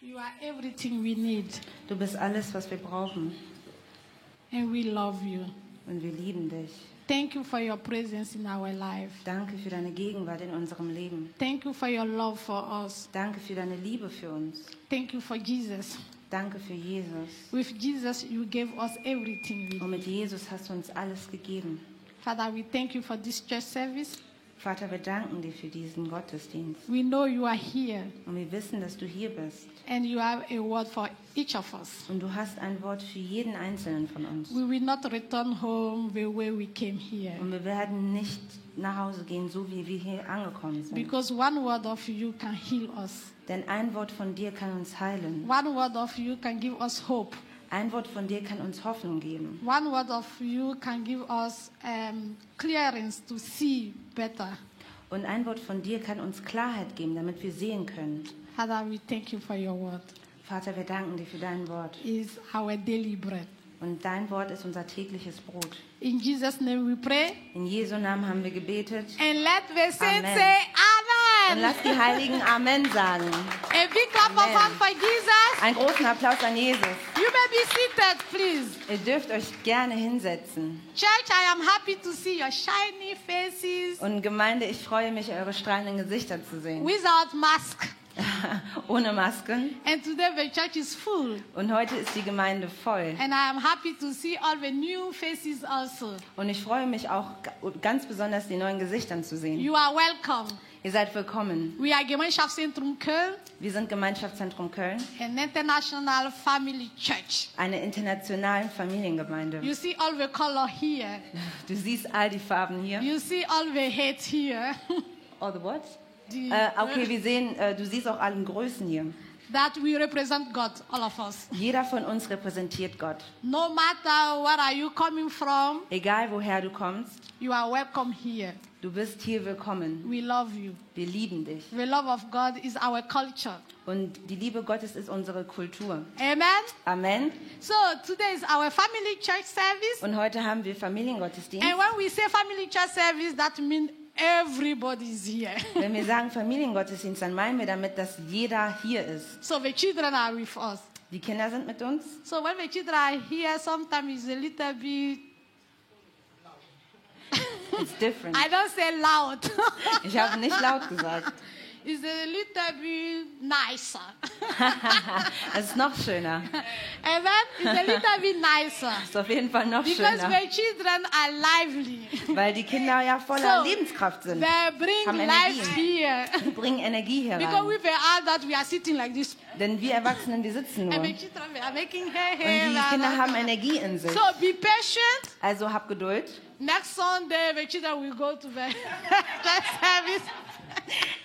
you. Are everything we need, Du bist alles, was wir brauchen. and we love you. Und wir lieben dich. Thank you for your presence in our life. Danke für deine Gegenwart in unserem Leben. Thank you for your love for us. Danke für deine Liebe für uns. Thank you for Jesus. Danke für Jesus. With Jesus, you gave us everything Und mit Jesus hast du uns alles gegeben. Father, we thank you for this church service. Vater, wir danken dir für diesen Gottesdienst. We know you are here Und wir wissen, dass du hier bist. and you have a word for each of us. Und du hast ein Wort für jeden Einzelnen von uns. We will not return home the way we came here Und wir werden nicht nach Hause gehen, so wie wir hier angekommen sind. because one word of you can heal us. Denn ein Wort von dir kann uns heilen. One word of you can give us hope. Ein Wort von dir kann uns Hoffnung geben. One word of you can give us um, clearance to see better. Und ein Wort von dir kann uns Klarheit geben, damit wir sehen können. Father, we thank you for your word. Vater, wir danken dir für dein Wort. It's our daily bread. Und dein Wort ist unser tägliches Brot. In Jesus' name we pray. In Jesu Namen haben wir gebetet. And let the saints Amen. Say Und Amen. lass die Heiligen Amen sagen. A big clap of Amen. hand for Jesus. Einen großen Applaus an Jesus. You may be seated, please. Ihr dürft euch gerne hinsetzen. Church, I am happy to see your shiny faces Und Gemeinde, ich freue mich, eure strahlenden Gesichter zu sehen. without mask. Ohne Masken. And today the church is full. Und heute ist die Gemeinde voll. And I am happy to see all the new faces also. Und ich freue mich auch ga- ganz besonders, die neuen Gesichtern zu sehen. You are welcome. Ihr seid willkommen. We are Gemeinschaftszentrum Köln, Wir sind Gemeinschaftszentrum Köln, an international family church. eine internationale Familiengemeinde. You see all the color here. Du siehst all die Farben hier. You see all the hate here. All the what? The- Äh, okay, wir sehen, äh, du siehst auch allen Größen hier. that we represent God, all of us. Jeder von uns repräsentiert Gott. No matter where are you coming from, Egal woher du kommst, you are welcome here. Du bist hier willkommen. We love you. Wir lieben dich. The love of God is our culture. Und die Liebe Gottes ist unsere Kultur. Amen. Amen. So today is our family church service. Und heute haben wir Familiengottesdienst. And when we say family church service, that means everybody is here. Wenn wir sagen Familiengottesdienst, dann meinen wir damit, dass jeder hier ist. so the children are with us. Die Kinder sind mit uns. So when the children are here, sometimes it's a little bit, It's different. I don't say loud. Ich habe nicht laut gesagt. it's a little bit nicer. Es ist noch schöner. Amen. It's a little bit nicer. Es ist auf jeden Fall noch Because schöner. the children are lively. Weil die Kinder ja voller So, Lebenskraft sind. They bring Haben life here. Die bringen Energie Because herein. we were all that we are sitting like this. Denn wir Erwachsenen, wir sitzen nur. And the Und children making die Kinder haben. Energie in sich. So be patient. Also hab Geduld. Next Sunday, the children will go to the service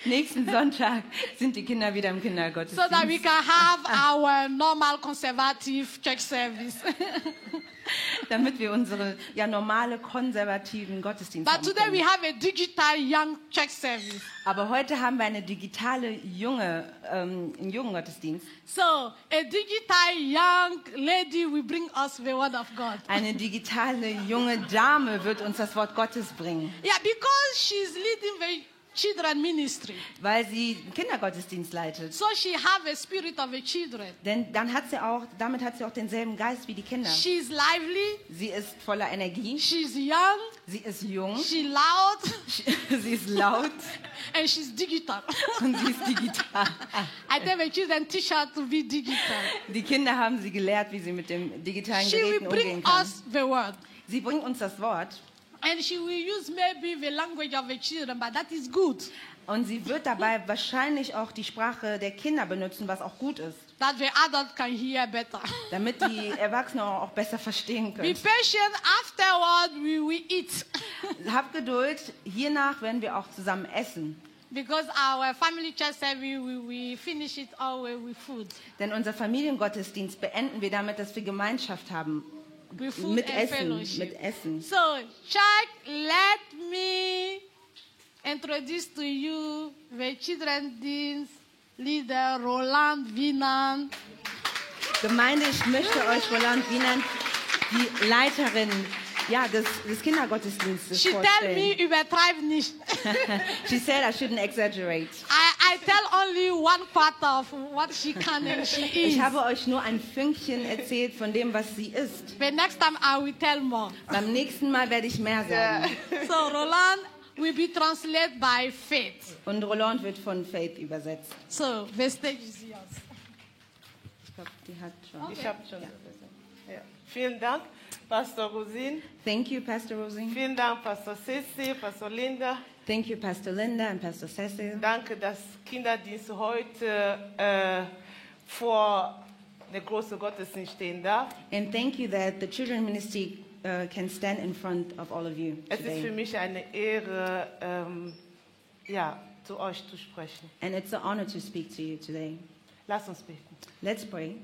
Nächsten Sonntag sind die Kinder wieder im so that we Kindergottesdienst. can have our normal conservative church service. Damit wir unsere ja, normale konservativen Gottesdienste but haben today we have a digital young church service. Aber heute haben wir eine digitale junge, ähm, einen jungen Gottesdienst. So a digital young lady will bring us the word of God. Eine digitale junge Dame wird uns das Wort Gottes bringen, Yeah, because she's leading the children ministry. weil sie Kindergottesdienst leitet. So she have a spirit of the children. Denn dann hat sie auch, damit hat sie auch denselben Geist wie die Kinder. She's lively, Sie ist voller Energie, she's young, sie ist jung, she's loud, sie ist laut and she's digital. und sie ist digital. I tell the children teach her to be digital. Die Kinder haben sie gelehrt, wie sie mit dem digitalen She will Geräten umgehen bring kann. us the word. Sie bringt uns das Wort And she will use maybe the language of the children, but that is good. und sie wird dabei wahrscheinlich auch die Sprache der Kinder benutzen, was auch gut ist, That the adult can hear better. damit die Erwachsenen auch besser verstehen Be können. patient. Afterward, we will eat. Habt Geduld, hiernach werden wir auch zusammen essen. Because our family church service, we, we finish it always with food. Denn unser Familiengottesdienst beenden wir damit, dass wir Gemeinschaft haben. With food Mit and Essen, fellowship. mit Essen. So, church, let me introduce to you the children's leader, Roland Winan. Gemeinde, ich möchte euch Roland Wienand, die Leiterin ja, des, des Kindergottesdienstes She tell vorstellen. me übertreib nicht. She said I shouldn't exaggerate. I, I tell only one quarter of what she can and she is. Ich habe euch nur ein Fünkchen erzählt von dem, was sie ist. But next time I will tell more. Beim nächsten Mal werde ich mehr sagen. So Roland will be translated by faith. Und Roland wird von Faith übersetzt. So the stage is yours. Ich glaube, die hat schon. Ich habe schon. Ja. Vielen Dank, Pastor Rosin. Thank you, Pastor Rosie. Vielen Dank, Pastor Ceci, Pastor Linda. Thank you, Pastor Linda and Pastor Cecil. Danke, dass Kinderdienst heute eh, äh, vor der großen Gottesdienst stehen darf. And thank you that the children ministry uh, can stand in front of all of you Es ist für today. mich eine Ehre, ähm, ja, zu euch zu sprechen. And it's an honor to speak to you today. Lass uns beten. Let's pray.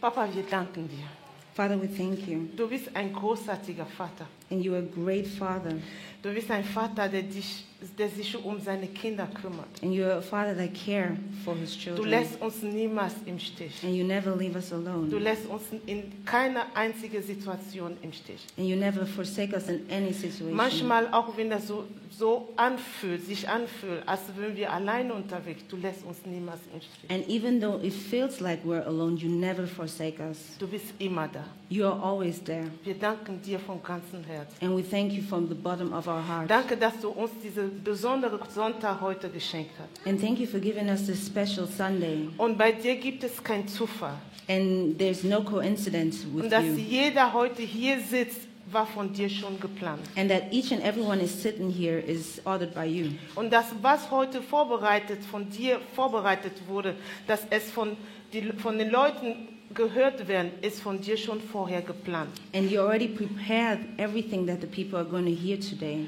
Papa, wir danken dir. Father, we thank you. Du bist ein großartiger Vater. And you are a great Father. Du bist ein Vater, der, dich, der sich um seine Kinder kümmert. And you're a Father that care for his children. Du lässt uns niemals im Stich. And you never leave us alone. Du lässt uns in keiner einzigen Situation im Stich. And you never forsake us in any situation. Manchmal, auch wenn das so, so anfühlt, sich anfühlt, als wären wir alleine unterwegs, du lässt uns niemals im Stich. And even though it feels like we're alone, you never forsake us. Du bist immer da. You are always there. Wir danken dir von ganzem Herzen. And we thank you from the bottom of our heart. Danke, dass du uns diesen besonderen Sonntag heute geschenkt hast. And thank you for giving us this special Sunday. Und bei dir gibt es keinen Zufall. And there's no coincidence with Und dass you. jeder heute hier sitzt, war von dir schon geplant. And that each and everyone is sitting here is ordered by you. Und das, was heute vorbereitet, von dir vorbereitet wurde, dass es von, die, von den Leuten gehört werden, ist von dir schon vorher geplant. And you already prepared everything that the people are going to hear today.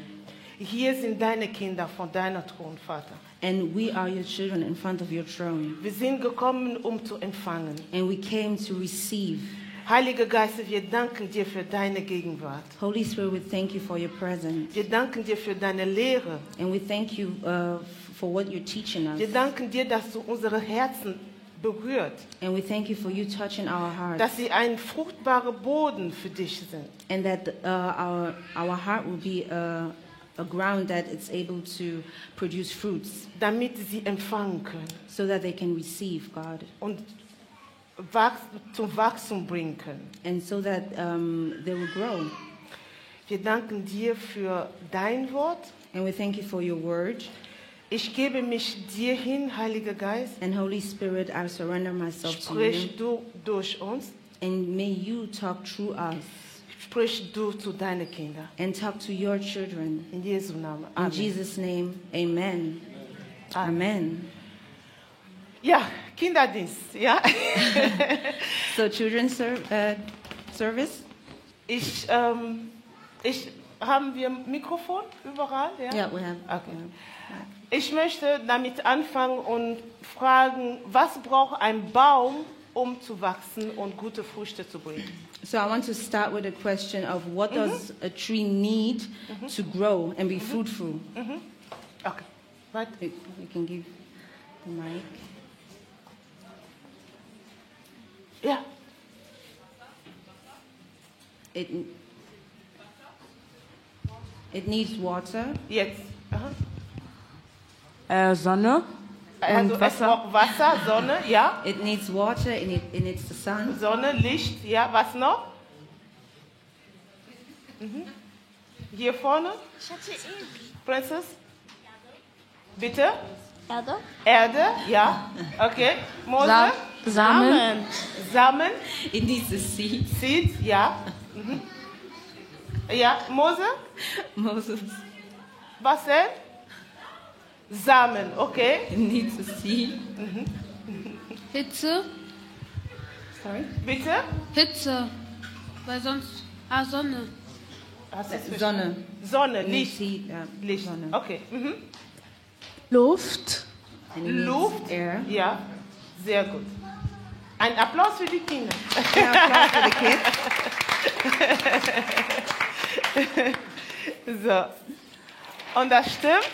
Hier sind deine Kinder von deiner Thron, Vater. And we are your children in front of your throne. Wir sind gekommen, um zu empfangen. And we came to receive. Heiliger Geist, wir danken dir für deine Gegenwart. Holy Spirit, we thank you for your presence. Wir danken dir für deine Lehre. And we thank you uh, for what you're teaching us. Wir danken dir, dass du unsere Herzen berührt, And we thank you for you touching our hearts. dass sie ein fruchtbarer Boden für dich sind. And that uh, our, our heart will be a, a ground that it's able to produce fruits damit sie empfangen können so that they can receive, God. und zum Wachstum bringen. And so that um, they will grow. Wir danken dir für dein Wort. And we thank you for your word. Ich gebe mich dir hin, Heiliger Geist. And Holy Spirit, I surrender myself to Sprich you. du durch uns. And may you talk through us Sprich du zu deinen Kindern. and talk to your children. In Jesu Namen. In Jesus' name, amen. Amen. Ja, Kinderdienst. Ja. So, children's uh, service? Ich, ähm, ich, haben wir Mikrofon überall? Ja. Yeah, we have. Okay. Ich möchte damit anfangen und fragen, was braucht ein Baum, um zu wachsen und gute Früchte zu bringen? So, I want to start with a question of what does a tree need to grow and be fruitful? Okay. Weiter. We we can give the mic. Ja. It, it needs water. Jetzt. Aha. Äh, Sonne Also und es Wasser. braucht Wasser, Sonne, ja. It needs water. It, need, it needs the sun. Sonne, Licht, ja. Was noch? Mhm. Hier vorne, Princess. Bitte? Erde? Erde, ja. Okay. Mose? Sa Samen, Samen. It needs the seed. Seed, ja. Mhm. Ja, Mose? Moses. Was denn? Samen, okay. It needs the seed. Hitze, Sorry. Bitte? Hitze, weil sonst, ah, Sonne, verstanden? Sonne. Sonne, Licht. seed. Uh, Licht, Sonne. okay. Mhm. Luft, Luft, Air. ja. Sehr gut. Ein Applaus für die Kinder. Yeah, applause for the kids. So. Und das stimmt.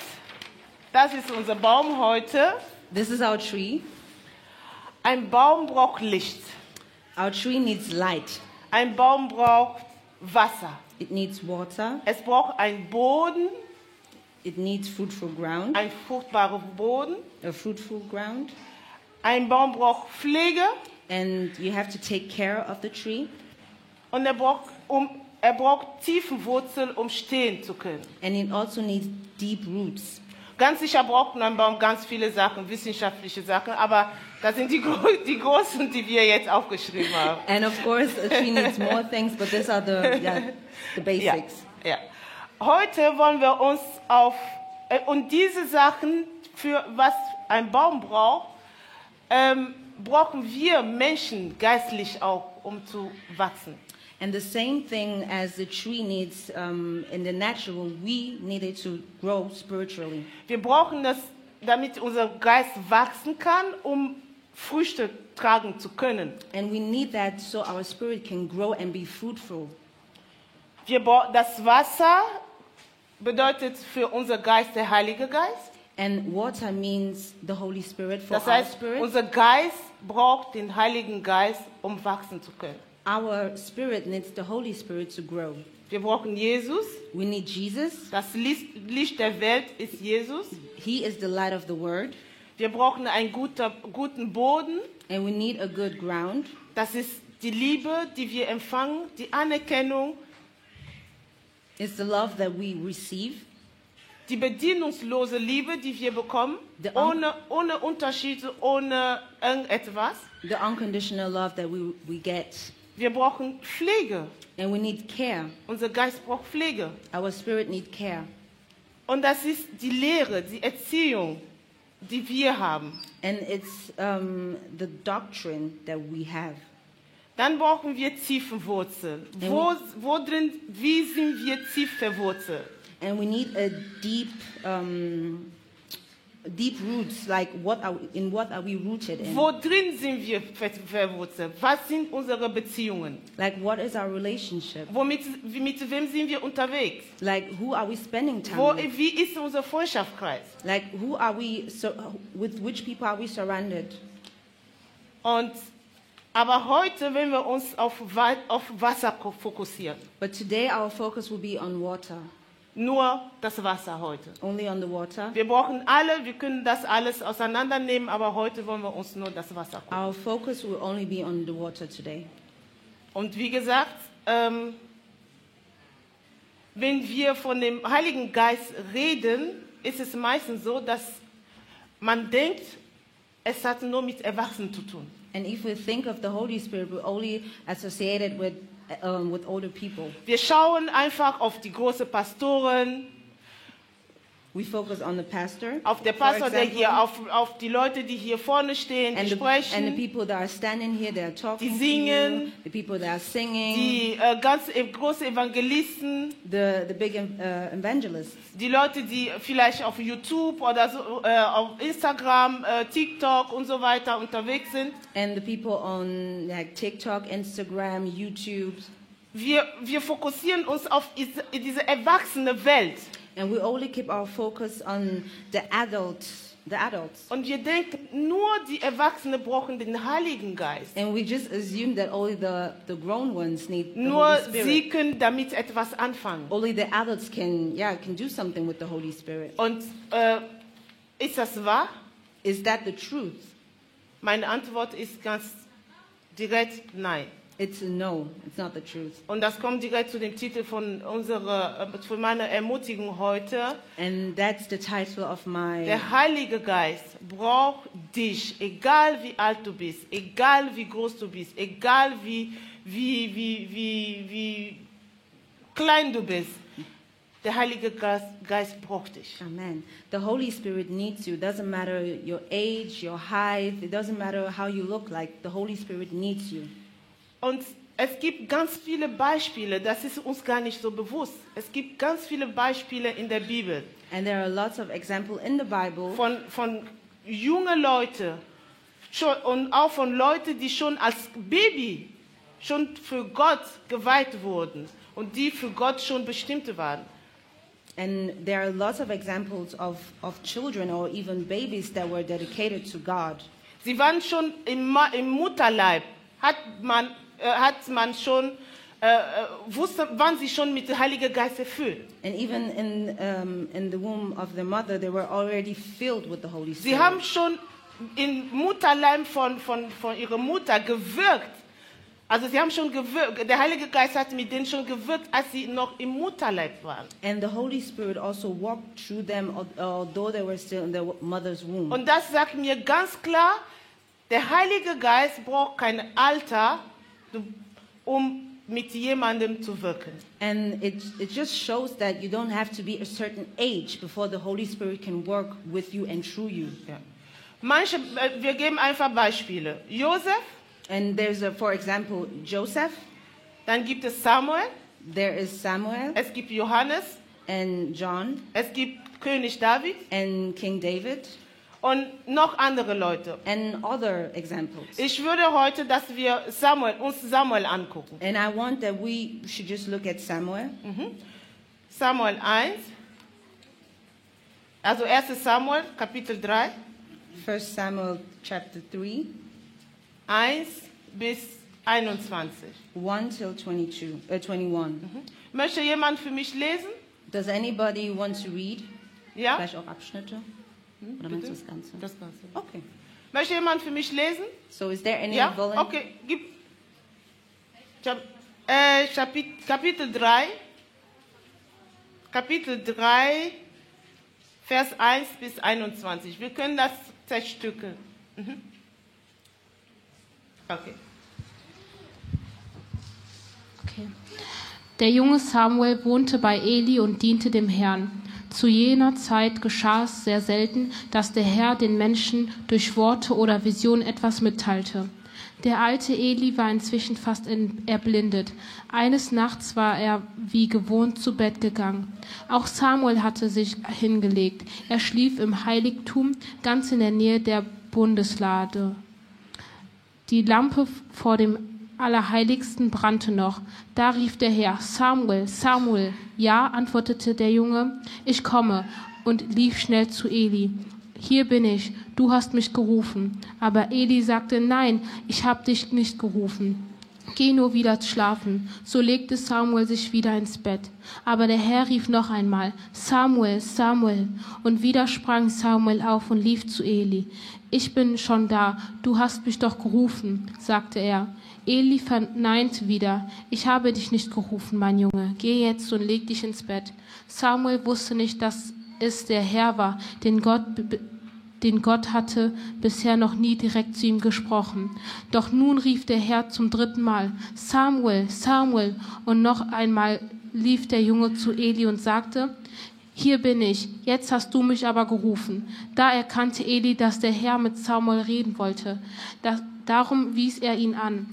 Das ist unser Baum heute. This is our tree. Ein Baum braucht Licht. Our tree needs light. Ein Baum braucht Wasser. It needs water. Es braucht einen Boden it needs fruitful ground, ein fruchtbarer Boden. a fruitful ground, Ein Baum braucht Pflege and you have to take care of the tree, und er braucht, um, er braucht tiefen Wurzeln, um stehen zu können. and it also needs deep roots. Ganz sicher braucht ein Baum ganz viele Sachen, wissenschaftliche Sachen, aber das sind die, gro- die großen, die wir jetzt aufgeschrieben haben. And of course, a tree needs more things, but these are the, yeah, the Ja, basics. ja. Heute wollen wir uns auf äh, und diese Sachen für was ein Baum braucht, ähm, brauchen wir Menschen geistlich auch, um zu wachsen. And the same thing as the tree needs um, in the natural, we need it to grow spiritually. Wir brauchen das, damit unser Geist wachsen kann, um Früchte tragen zu können. And we need that so our spirit can grow and be fruitful. Wir das Wasser bedeutet für unser Geist der Heilige Geist. And water means the Holy Spirit for Das our heißt, spirit. unser Geist braucht den Heiligen Geist, um wachsen zu können. Our spirit needs the Holy Spirit to grow. Wir brauchen Jesus. We need Jesus. Das Licht Licht der Welt ist Jesus. He is the light of the word. Wir brauchen einen guter, guten Boden. And we need a good ground. Das ist die Liebe, die wir empfangen, die Anerkennung, It's the love that we receive. Die bedienungslose Liebe, die wir bekommen, ohne, ohne Unterschiede, ohne irgendetwas. The unconditional love that we, we get. Wir brauchen Pflege. And we need care. Unser Geist braucht Pflege. Our spirit need care. Und das ist die Lehre, die Erziehung, die wir haben. And it's um, the doctrine that we have. Dann brauchen wir tiefen Wurzeln. Wo, wo drin, wie sind wir tief verwurzelt? And we need a deep, um, deep roots. Like what are we, in what are we rooted in? Wo drin sind wir verwurzelt? Was sind unsere Beziehungen? Like what is our relationship? Womit, wie- mit wem sind wir unterwegs? Like who are we spending time Wo, with? wie ist unser Freundschaftskreis? Like who are we? So, with which people are we surrounded? Und, aber heute, wenn wir uns auf, Wa- auf Wasser ko- fokussieren, But today our focus will be on water, nur das Wasser heute. only on the water. Wir brauchen alle, wir können das alles auseinandernehmen, aber heute wollen wir uns nur das Wasser gucken. Our focus will only be on the water today. Und wie gesagt, ähm, wenn wir von dem Heiligen Geist reden, ist es meistens so, dass man denkt, es hat nur mit Erwachsenen zu tun. And if we think of the Holy Spirit, we're only associated with um, with older people. Wir schauen einfach auf die großen Pastoren, We focus on the pastor, auf den for Pastor, der example, hier, auf, auf die Leute, die hier vorne stehen, die the, sprechen, and the people that are standing here, they are talking Die to singen, you, the people that are singing, die äh, ganz großen Evangelisten, the the big uh, evangelists, die Leute, die vielleicht auf YouTube oder so, äh, auf Instagram, äh, TikTok und so weiter unterwegs sind. and the people on like TikTok, Instagram, YouTube, Wir, wir fokussieren uns auf diese erwachsene Welt. And we only keep our focus on the adults, the adults, Und wir denken, nur die Erwachsenen brauchen den Heiligen Geist. and we just assume that only the the grown ones need the Nur Holy Spirit. sie können damit etwas anfangen. Only the adults can, yeah, can do something with the Holy Spirit. Und äh, ist das wahr? Is that the truth? Meine Antwort ist ganz direkt nein. It's a no. It's not the truth. Und das kommt direkt zu dem Titel von unserer, äh, von meiner Ermutigung heute. And that's the title of my. Der Heilige Geist braucht dich, egal wie alt du bist, egal wie groß du bist, egal wie, wie, wie, wie, wie klein du bist. Der Heilige Geist, Geist braucht dich. Amen. The Holy Spirit needs you. It doesn't matter your age, your height. It doesn't matter how you look like. The Holy Spirit needs you. Und es gibt ganz viele Beispiele, das ist uns gar nicht so bewusst. Es gibt ganz viele Beispiele in der Bibel And there are lots of examples in the Bible von, von jungen Leuten und auch von Leuten, die schon als Baby schon für Gott geweiht wurden und die für Gott schon bestimmt waren. And there are lots of examples of, of children or even babies that were dedicated to God. Sie waren schon im, im Mutterleib, hat man, hat man schon äh, äh, wussten, waren sie schon mit dem Heiligen Geist erfüllt. And even in, um, in the womb of their mother, they were already filled with the Holy Sie Spirit. haben schon im Mutterleim von, von, von ihrer Mutter gewirkt. Also sie haben schon gewirkt, der Heilige Geist hat mit denen schon gewirkt, als sie noch im Mutterleib waren. and the Holy Spirit also walked through them, al- although they were still in their mother's womb. Und das sagt mir ganz klar, der Heilige Geist braucht kein Alter, um mit jemandem zu wirken. And it, it just shows that you don't have to be a certain age before the Holy Spirit can work with you and through you. Ja. Manche, äh, wir geben einfach Beispiele. Josef, And there's, a, for example, Joseph, dann gibt es Samuel, there is Samuel es gibt Johannes, and John es gibt König David and King David und noch andere Leute. and other examples. Ich würde heute, dass wir Samuel, uns Samuel angucken. And I want that we should just look at Samuel. Samuel 1, also 1 Samuel, Kapitel 3, 1 Samuel chapter 3, 1 bis 21. 1 till 22, uh, 21. Möchte jemand für mich lesen? Does anybody want to read? Ja? Vielleicht auch Abschnitte? Oder meinst du das Ganze? Das Ganze. Okay. Möchte jemand für mich lesen? So is there any Ja? volun- Okay, gib. Chap äh, Chapit Kapitel 3. Kapitel 3, Vers 1 bis 21. Wir können das zerstückeln. Mhm. Okay. Okay. Der junge Samuel wohnte bei Eli und diente dem Herrn. Zu jener Zeit geschah es sehr selten, dass der Herr den Menschen durch Worte oder Visionen etwas mitteilte. Der alte Eli war inzwischen fast in- erblindet. Eines Nachts war er wie gewohnt zu Bett gegangen. Auch Samuel hatte sich hingelegt. Er schlief im Heiligtum ganz in der Nähe der Bundeslade. Die Lampe vor dem Allerheiligsten brannte noch. Da rief der Herr, Samuel, Samuel. Ja, antwortete der Junge, ich komme und lief schnell zu Eli. Hier bin ich, du hast mich gerufen. Aber Eli sagte, nein, ich habe dich nicht gerufen. Geh nur wieder schlafen. So legte Samuel sich wieder ins Bett. Aber der Herr rief noch einmal, Samuel, Samuel. Und wieder sprang Samuel auf und lief zu Eli. Ich bin schon da, du hast mich doch gerufen, sagte er. Eli verneinte wieder, ich habe dich nicht gerufen, mein Junge. Geh jetzt und leg dich ins Bett. Samuel wusste nicht, dass es der Herr war, den Gott den Gott hatte bisher noch nie direkt zu ihm gesprochen. Doch nun rief der Herr zum dritten Mal, Samuel, Samuel, und noch einmal lief der Junge zu Eli und sagte, hier bin ich, jetzt hast du mich aber gerufen. Da erkannte Eli, dass der Herr mit Samuel reden wollte. Das, darum wies er ihn an.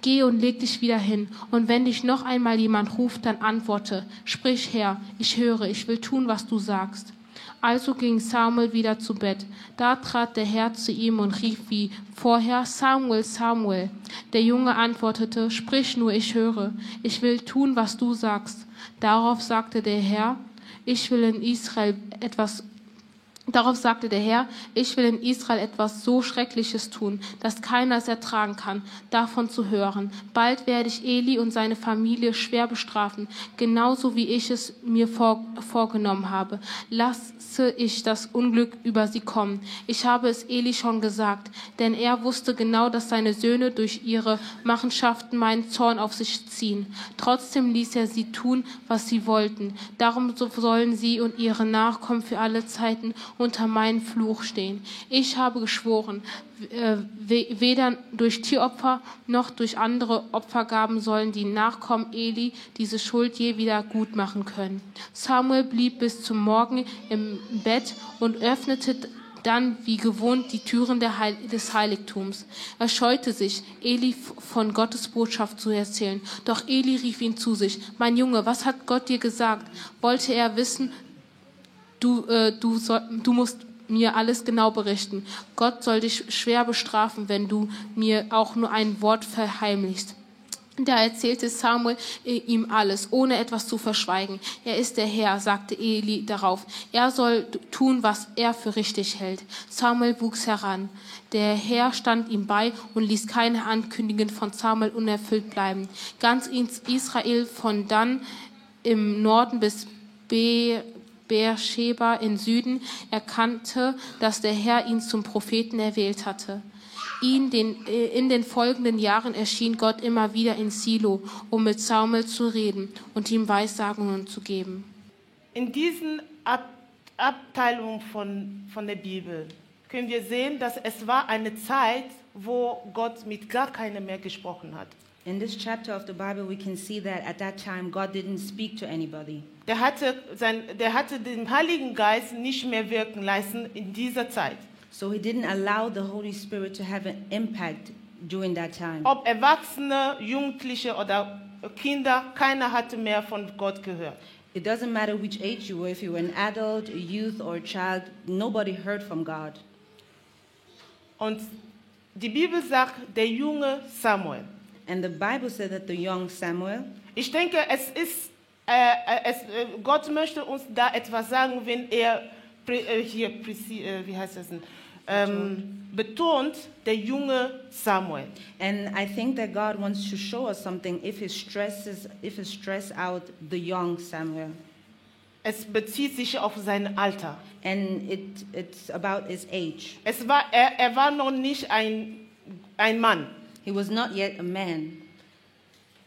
Geh und leg dich wieder hin. Und wenn dich noch einmal jemand ruft, dann antworte. Sprich Herr, ich höre, ich will tun, was du sagst. Also ging Samuel wieder zu Bett. Da trat der Herr zu ihm und rief wie vorher, Samuel, Samuel. Der Junge antwortete, Sprich nur, ich höre, ich will tun, was du sagst. Darauf sagte der Herr, ich will in Israel etwas Darauf sagte der Herr, ich will in Israel etwas so Schreckliches tun, dass keiner es ertragen kann, davon zu hören. Bald werde ich Eli und seine Familie schwer bestrafen, genauso wie ich es mir vor, vorgenommen habe. Lasse ich das Unglück über sie kommen. Ich habe es Eli schon gesagt, denn er wusste genau, dass seine Söhne durch ihre Machenschaften meinen Zorn auf sich ziehen. Trotzdem ließ er sie tun, was sie wollten. Darum so sollen sie und ihre Nachkommen für alle Zeiten unter meinen Fluch stehen. Ich habe geschworen, äh, we- weder durch Tieropfer noch durch andere Opfergaben sollen die Nachkommen Eli diese Schuld je wieder gut machen können. Samuel blieb bis zum Morgen im Bett und öffnete dann wie gewohnt die Türen Heil des Heiligtums. Er scheute sich, Eli von Gottes Botschaft zu erzählen. Doch Eli rief ihn zu sich. Mein Junge, was hat Gott dir gesagt? Wollte er wissen, du, äh, du, soll, du musst mir alles genau berichten. Gott soll dich schwer bestrafen, wenn du mir auch nur ein Wort verheimlichst. Da erzählte Samuel äh, ihm alles, ohne etwas zu verschweigen. Er ist der Herr, sagte Eli darauf. Er soll tun, was er für richtig hält. Samuel wuchs heran. Der Herr stand ihm bei und ließ keine Ankündigung von Samuel unerfüllt bleiben. Ganz Israel von dann im Norden bis Be Beersheba im Süden erkannte, dass der Herr ihn zum Propheten erwählt hatte. Ihn den, äh, in den folgenden Jahren erschien Gott immer wieder in Silo, um mit Samuel zu reden und ihm Weissagungen zu geben. In diesen Ab Abteilungen von, von der Bibel können wir sehen, dass es war eine Zeit, wo Gott mit gar keinem mehr gesprochen hat. In this chapter of the Bible, we can see that at that time, God didn't speak to anybody. Der hatte, sein, der hatte den Heiligen Geist nicht mehr wirken lassen in dieser Zeit. So he didn't allow the Holy Spirit to have an impact during that time. Ob Erwachsene, Jugendliche oder Kinder, keiner hatte mehr von Gott gehört. It doesn't matter which age you were, if you were an adult, a youth, or a child, nobody heard from God. Und die Bibel sagt, der junge Samuel. And the Bible said that the young Samuel, Ich denke, es ist, äh, äh, es, äh, Gott möchte uns da etwas sagen, wenn er äh, hier, wie heißt das denn, ähm, betont, der junge Samuel. and I think that God wants to show us something if he stresses, if he stress out the young Samuel. Es bezieht sich auf sein Alter. And it, it's about his age. Es war, er, er war noch nicht ein, ein Mann. He was not yet a man.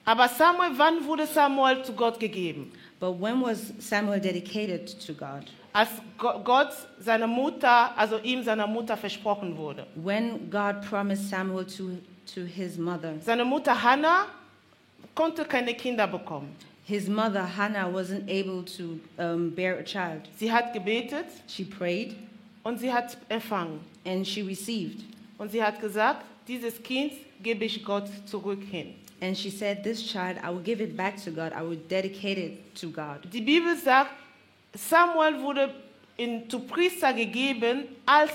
Aber Samuel, wann wurde Samuel zu Gott gegeben? But when was Samuel dedicated to God? Als Go- Gott seiner Mutter, also ihm seiner Mutter versprochen wurde. When God promised Samuel to, to his mother. Seine Mutter Hannah konnte keine Kinder bekommen. His mother, Hannah, wasn't able to um, bear a child. Sie hat gebetet She prayed und sie hat empfangen. and she received. Und sie hat gesagt, dieses Kind gebe ich Gott zurück hin. And she said, This child, I will give it back to God. I will dedicate it to God. Die Bibel sagt, Samuel wurde in, zu Priester gegeben, als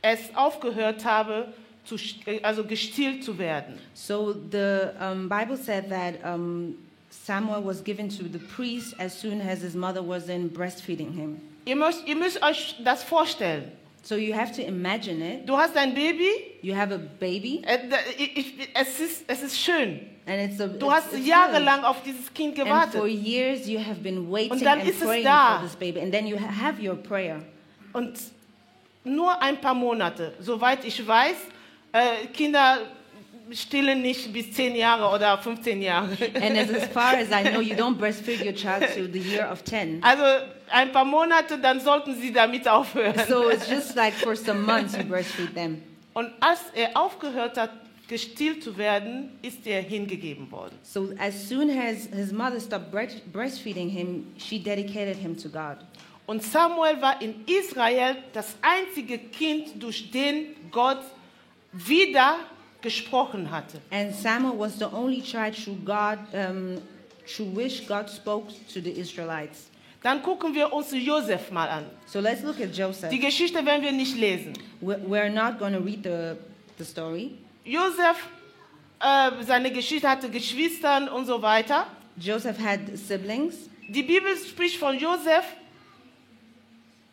es aufgehört habe, zu, also gestillt zu werden. So the um, Bible said that um, Samuel was given to the priest as soon as his mother wasn't breastfeeding him. Ihr müsst, ihr müsst euch das vorstellen. So you have to imagine it. Du hast ein Baby, You have a baby, äh, da- ich, ich, es, ist, es ist schön. and it's a. Du it's- hast it's jahrelang auf dieses Kind good. And for years you have been waiting dann and ist es praying da. for this baby, and then you have your prayer. Und nur ein paar Monate, soweit ich weiß, äh, Kinder stillen nicht bis 10 Jahre oder 15 Jahre. And as, as far as I know, you don't breastfeed your child to the year of 10. Also ein paar Monate, dann sollten sie damit aufhören. So it's just like for some months you breastfeed them. Und als er aufgehört hat, gestillt zu werden, ist er hingegeben worden. So as soon as his mother stopped breast- breastfeeding him, she dedicated him to God. Und Samuel war in Israel das einzige Kind, durch den Gott wieder gesprochen hatte. And Samuel was the only child through God, um, through which God spoke to the Israelites. Dann gucken wir uns Josef mal an. So let's look at Joseph. Die Geschichte werden wir nicht lesen. We're not going to read the, the story. Josef, äh, seine Geschichte hatte Geschwister und so weiter. Joseph had siblings. Die Bibel spricht von Josef,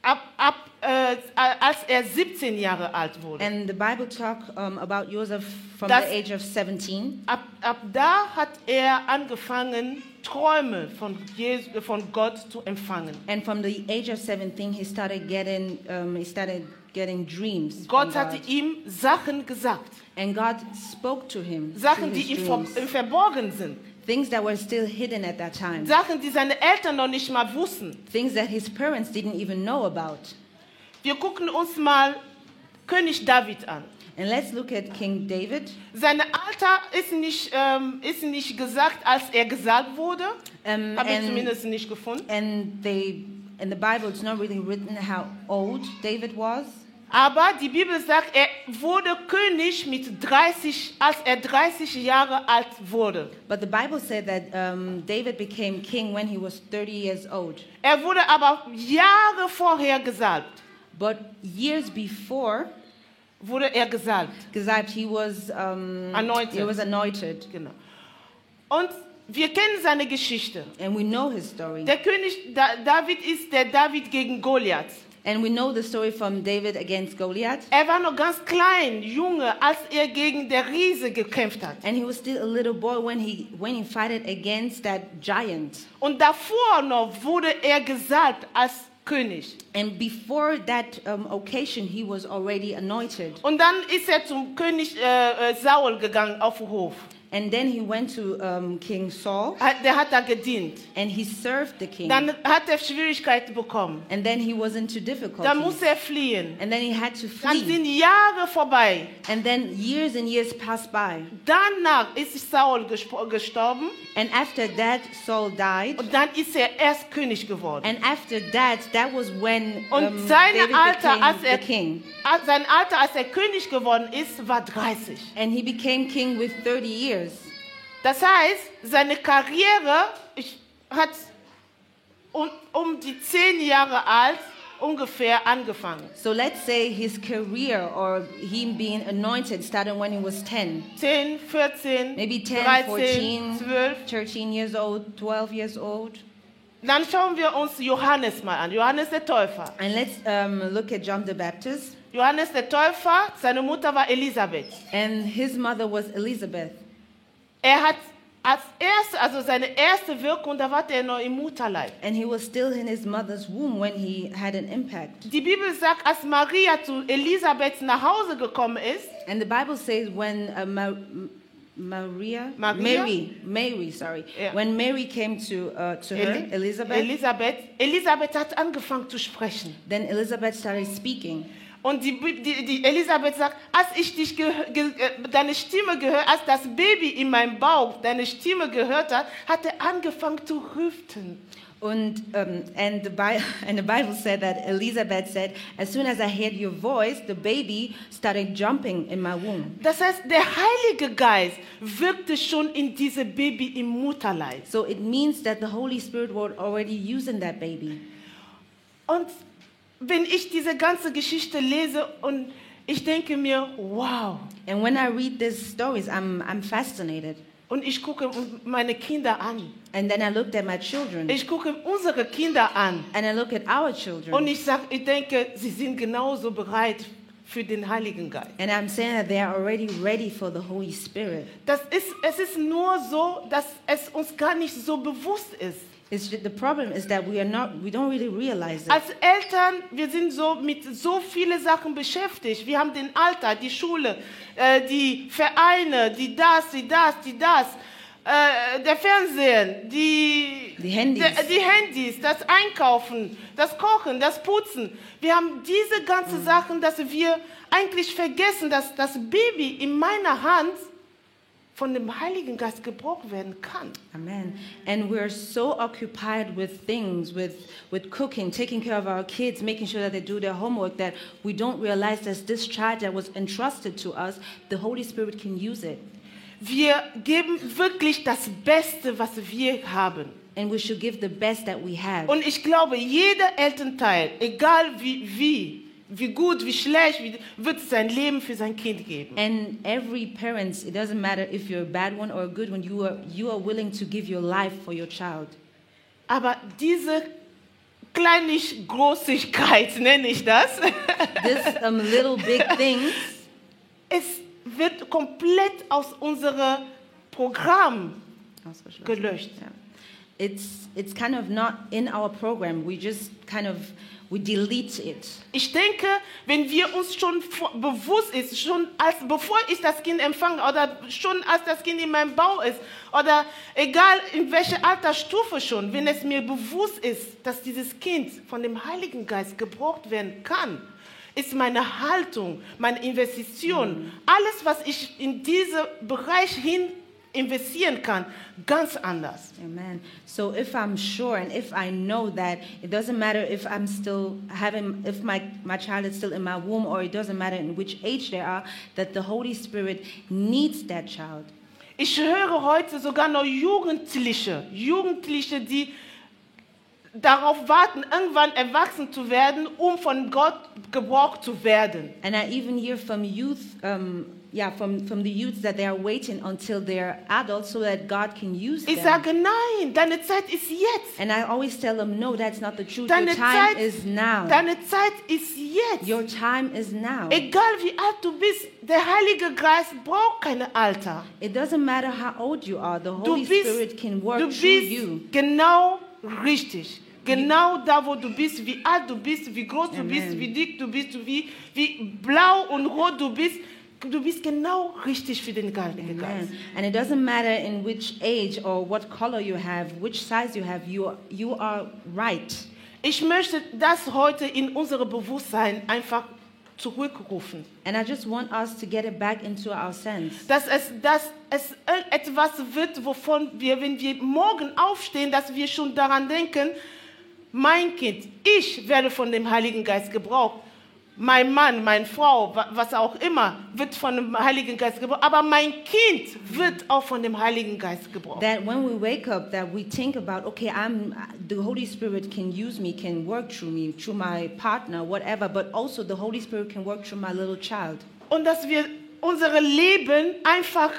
ab, ab, äh, als er 17 Jahre alt wurde. And the Bible talk um, about Joseph from Das- the age of 17. Ab, ab da hat er angefangen, Träume von, Jesu, von Gott zu empfangen. And from the age of 17, he started getting, um, he started getting dreams. Gott hatte God. ihm Sachen gesagt, And God spoke to him. Sachen, die ihm dreams. Verborgen sind, Things that were still hidden at that time. Sachen, die seine Eltern noch nicht mal wussten. Things that his parents didn't even know about. Wir gucken uns mal König David an. And let's look at King David. Sein Alter ist nicht, ähm, ist nicht gesagt, als er gesagt wurde. Um, Habe ich and, zumindest nicht gefunden. and they, in the Bible, it's not really written how old David was. Aber die Bibel sagt, er wurde König mit 30, als er 30 Jahre alt wurde. But the Bible said that um, David became king when he was 30 years old. Er wurde aber Jahre vorher gesalbt. But years before, Wurde er gesalbt. Gesalbt, he was um, Anointed. He was anointed. Genau. Und wir kennen seine Geschichte. And we know his story. Der König da David ist der David gegen Goliath. And we know the story from David against Goliath. Er war noch ganz klein, Junge, als er gegen der Riese gekämpft hat. And he was still a little boy when he when he fought against that giant. Und davor noch wurde er gesalbt als König. And before that um, occasion, he was already anointed. Und dann ist er zum König äh, Saul gegangen auf den Hof. And then he went to um, King Saul Der hat da gedient. and he served the king. Dann hat er Schwierigkeiten bekommen. And then he was into Dann difficulties. muss er fliehen. And then he had to Dann flee. sind Jahre vorbei. And then years and years passed by. Danach ist Saul gestorben And after that, Saul died. und dann ist er erst König geworden. And after that, that was when Und um, seine David Alter, als became er, king. sein Alter, als er König geworden ist, war 30. And he became king with 30 years. Das heißt, seine Karriere ich, hat um, um die zehn Jahre alt ungefähr angefangen. So let's say his career or him being anointed started when he was 10. 10, 14, Maybe 10, 13, 14, 12. 13 years old, 12 years old. Dann schauen wir uns Johannes mal an. Johannes der Täufer. And let's um, look at John the Baptist. Johannes der Täufer, seine Mutter war Elisabeth. And his mother was Elizabeth. Er hat als erste, also seine erste Wirkung, da war er noch im Mutterleib. And he was still in his mother's womb when he had an impact. Die Bibel sagt, als Maria zu Elisabeth nach Hause gekommen ist, And the Bible says when uh, Ma- Maria, Maria? Mary, Mary, sorry, Yeah. when Mary came to uh, to her, Eli- Elizabeth, Elisabeth, Elisabeth hat angefangen zu sprechen. then Elizabeth started speaking. Und die, die, die Elisabeth sagt, als ich dich äh, deine Stimme gehört, als das Baby in meinem Bauch deine Stimme gehört hat, hat er angefangen zu hüpfen. And um, and the Bible and the Bible said that Elizabeth said, as soon as I heard your voice, the baby started jumping in my womb. Das heißt, der Heilige Geist wirkte schon in diese Baby im Mutterleib. So it means that the Holy Spirit was already using that baby. Und wenn ich diese ganze Geschichte lese und ich denke mir, wow. And when I read these stories, I'm I'm fascinated. Und ich gucke meine Kinder an. And then I looked at my children, Ich gucke unsere Kinder an. and I look at our Und children, ich, sag, ich denke, sie sind genauso bereit für den Heiligen Geist. and I'm saying that they are already ready for the Holy Spirit. Das ist, es ist nur so, dass es uns gar nicht so bewusst ist. It's the problem is that we are not we don't really realize it. Als Eltern, wir sind so mit so vielen Sachen beschäftigt. Wir haben den Alltag, die Schule, äh, die Vereine, die das, die das, die das, äh, der Fernsehen, die, Die Handys. der- die Handys, das Einkaufen, das Kochen, das Putzen. Wir haben diese ganzen Sachen, dass wir eigentlich vergessen, dass das Baby in meiner Hand von dem Heiligen Geist gebraucht werden kann. Amen. And we're so occupied with things, with, with cooking, taking care of our kids, making sure that they do their homework, that we don't realize that this child that was entrusted to us, the Holy Spirit can use it. Wir geben wirklich das Beste, was wir haben. And we should give the best that we have. Und ich glaube, jeder Elternteil, egal wie, wie, wie gut, wie schlecht, wie, wird sein Leben für sein Kind geben. And every parent, it doesn't matter if you're a bad one or a good one, you are, you are willing to give your life for your child. Aber diese Kleiniggroßigkeit, nenne ich das, This um, little big things, es wird komplett aus unserem Programm gelöscht. Yeah. It's, it's kind of not in our program. We just kind of, we delete it. Ich denke, wenn wir uns schon bewusst ist, schon als bevor ich das Kind empfange oder schon als das Kind in meinem Bau ist oder egal in welcher Altersstufe schon, wenn es mir bewusst ist, dass dieses Kind von dem Heiligen Geist gebraucht werden kann, ist meine Haltung, meine Investition, alles, was ich in diesen Bereich hin investieren kann, ganz anders. Amen. So if I'm sure and if I know that it doesn't matter if I'm still having, if my, my child is still in my womb or it doesn't matter in which age they are, that the Holy Spirit needs that child. Ich höre heute sogar noch Jugendliche, Jugendliche, die darauf warten, irgendwann erwachsen zu werden, um von Gott gebraucht zu werden. And I even hear from youth, um, yeah, from, from the youths that they are waiting until they're adults so that God can use Ich them. sage, nein, deine Zeit ist jetzt. And I always tell them, no, that's not the truth. Deine Your time Zeit, is now. deine Zeit ist jetzt. Your time is now. Egal wie alt du bist, der Heilige Geist braucht kein Alter. It doesn't matter how old you are, the Du Holy Spirit bist, can work du through you. bist genau richtig. Genau da, wo du bist, wie alt du bist, wie groß du Amen. bist, wie dick du bist, wie, wie blau und rot du bist. Du bist genau richtig für den Heiligen Geist. And it doesn't matter in which age or what color you have, which size you have, you, you are right. Ich möchte das heute in unser Bewusstsein einfach zurückrufen. And I just want us to get it back into our sense. Dass es, dass es etwas wird, wovon wir, wenn wir morgen aufstehen, dass wir schon daran denken, mein Kind, ich werde von dem Heiligen Geist gebraucht. Mein Mann, meine Frau, wa- was auch immer, wird von dem Heiligen Geist gebraucht. Aber mein Kind wird auch von dem Heiligen Geist gebraucht. That when we wake up, that we think about, okay, I'm the Holy Spirit can use me, can work through me, through my partner, whatever, but also the Holy Spirit can work through my little child. Und dass wir unser Leben einfach